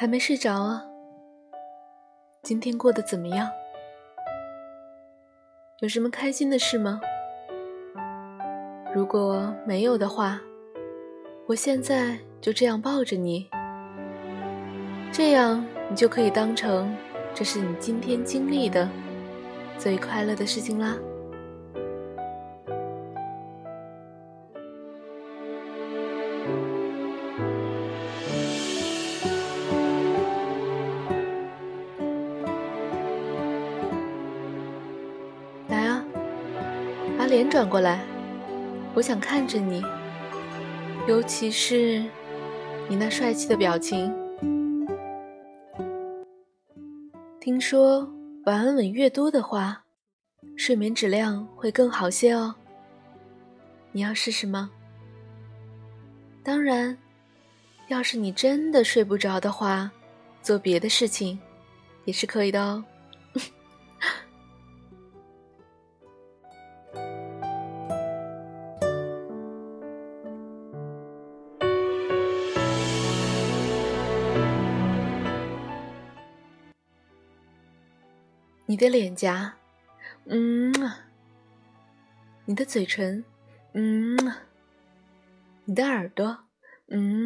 还没睡着啊？今天过得怎么样？有什么开心的事吗？如果没有的话，我现在就这样抱着你，这样你就可以当成这是你今天经历的最快乐的事情啦。脸转过来，我想看着你，尤其是你那帅气的表情。听说晚安吻越多的话，睡眠质量会更好些哦。你要试试吗？当然，要是你真的睡不着的话，做别的事情也是可以的哦。你的脸颊，嗯，你的嘴唇，嗯，你的耳朵，嗯，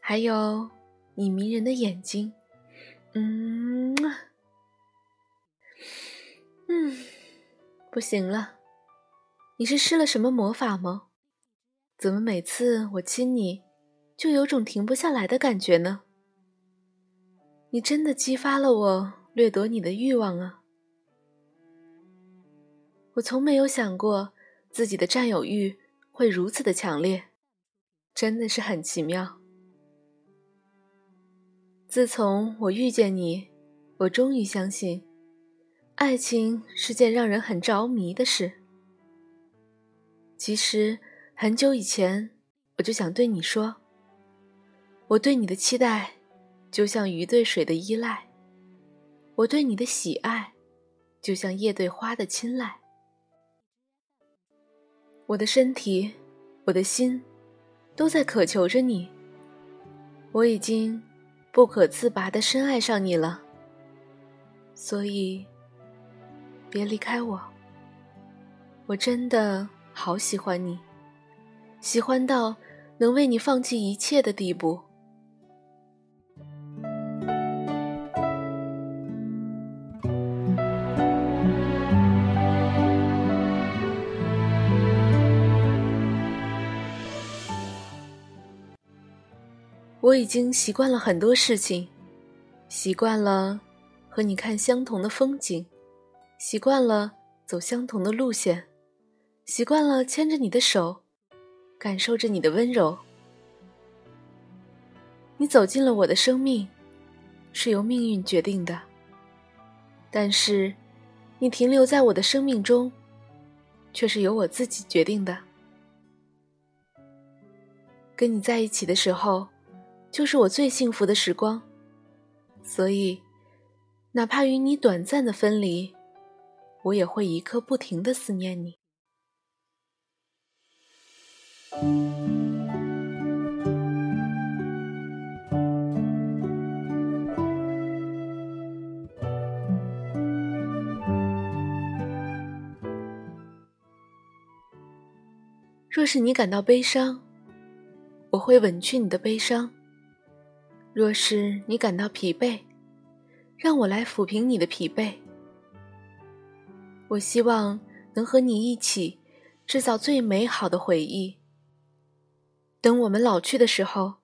还有你迷人的眼睛，嗯，嗯，不行了，你是施了什么魔法吗？怎么每次我亲你，就有种停不下来的感觉呢？你真的激发了我。掠夺你的欲望啊！我从没有想过自己的占有欲会如此的强烈，真的是很奇妙。自从我遇见你，我终于相信，爱情是件让人很着迷的事。其实很久以前，我就想对你说，我对你的期待，就像鱼对水的依赖。我对你的喜爱，就像叶对花的青睐。我的身体，我的心，都在渴求着你。我已经不可自拔的深爱上你了，所以别离开我。我真的好喜欢你，喜欢到能为你放弃一切的地步。我已经习惯了很多事情，习惯了和你看相同的风景，习惯了走相同的路线，习惯了牵着你的手，感受着你的温柔。你走进了我的生命，是由命运决定的。但是，你停留在我的生命中，却是由我自己决定的。跟你在一起的时候。就是我最幸福的时光，所以，哪怕与你短暂的分离，我也会一刻不停的思念你。若是你感到悲伤，我会吻去你的悲伤。若是你感到疲惫，让我来抚平你的疲惫。我希望能和你一起制造最美好的回忆。等我们老去的时候，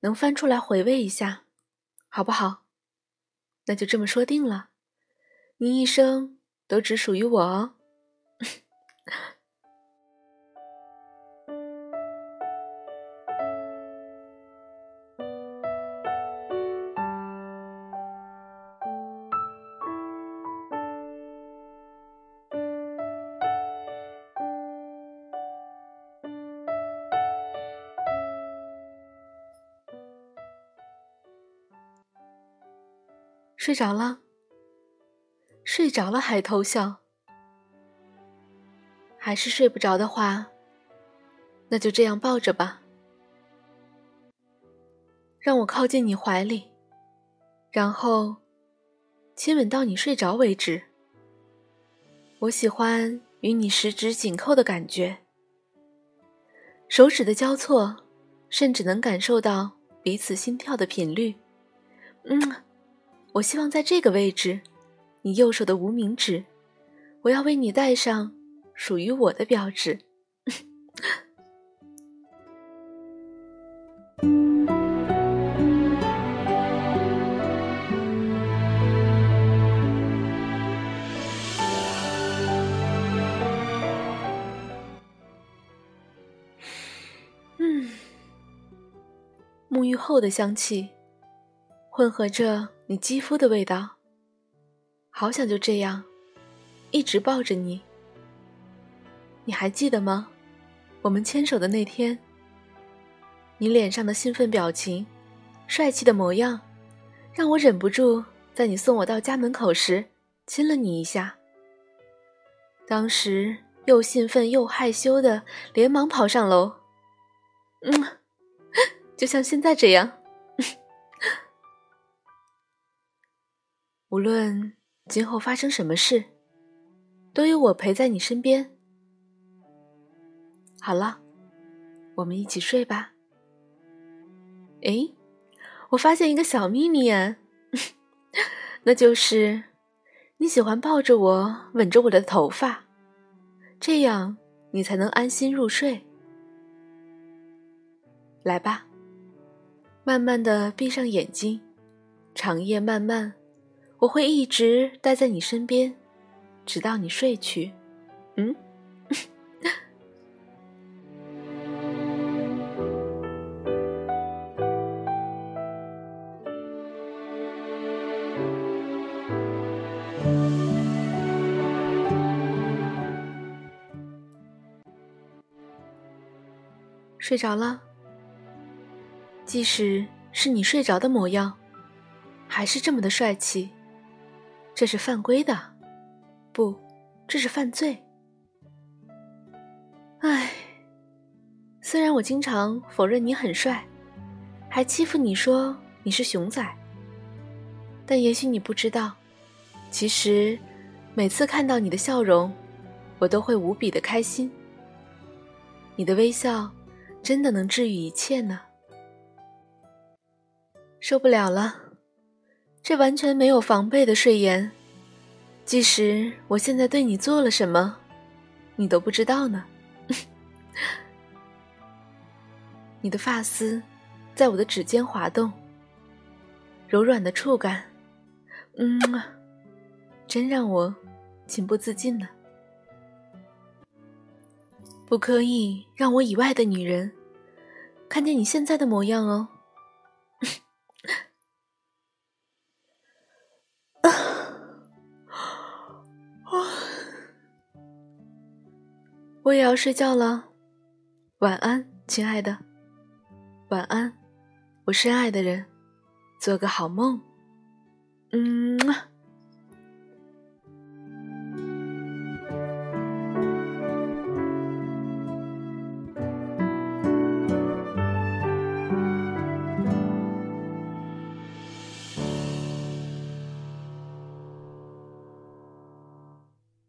能翻出来回味一下，好不好？那就这么说定了，你一生都只属于我哦。睡着了，睡着了还偷笑，还是睡不着的话，那就这样抱着吧，让我靠近你怀里，然后亲吻到你睡着为止。我喜欢与你十指紧扣的感觉，手指的交错，甚至能感受到彼此心跳的频率。嗯，我希望在这个位置，你右手的无名指，我要为你戴上属于我的标志。沐浴后的香气，混合着你肌肤的味道。好想就这样，一直抱着你。你还记得吗？我们牵手的那天，你脸上的兴奋表情，帅气的模样，让我忍不住在你送我到家门口时亲了你一下。当时又兴奋又害羞的，连忙跑上楼。嗯。就像现在这样，无论今后发生什么事，都有我陪在你身边。好了，我们一起睡吧。哎，我发现一个小秘密啊，那就是你喜欢抱着我，吻着我的头发，这样你才能安心入睡。来吧。慢慢的闭上眼睛，长夜漫漫，我会一直待在你身边，直到你睡去。嗯，睡着了。即使是你睡着的模样，还是这么的帅气。这是犯规的，不，这是犯罪。唉，虽然我经常否认你很帅，还欺负你说你是熊仔，但也许你不知道，其实每次看到你的笑容，我都会无比的开心。你的微笑真的能治愈一切呢。受不了了，这完全没有防备的睡颜，即使我现在对你做了什么，你都不知道呢。你的发丝在我的指尖滑动，柔软的触感，嗯，真让我情不自禁呢。不可以让我以外的女人看见你现在的模样哦。我也要睡觉了，晚安，亲爱的，晚安，我深爱的人，做个好梦，嗯。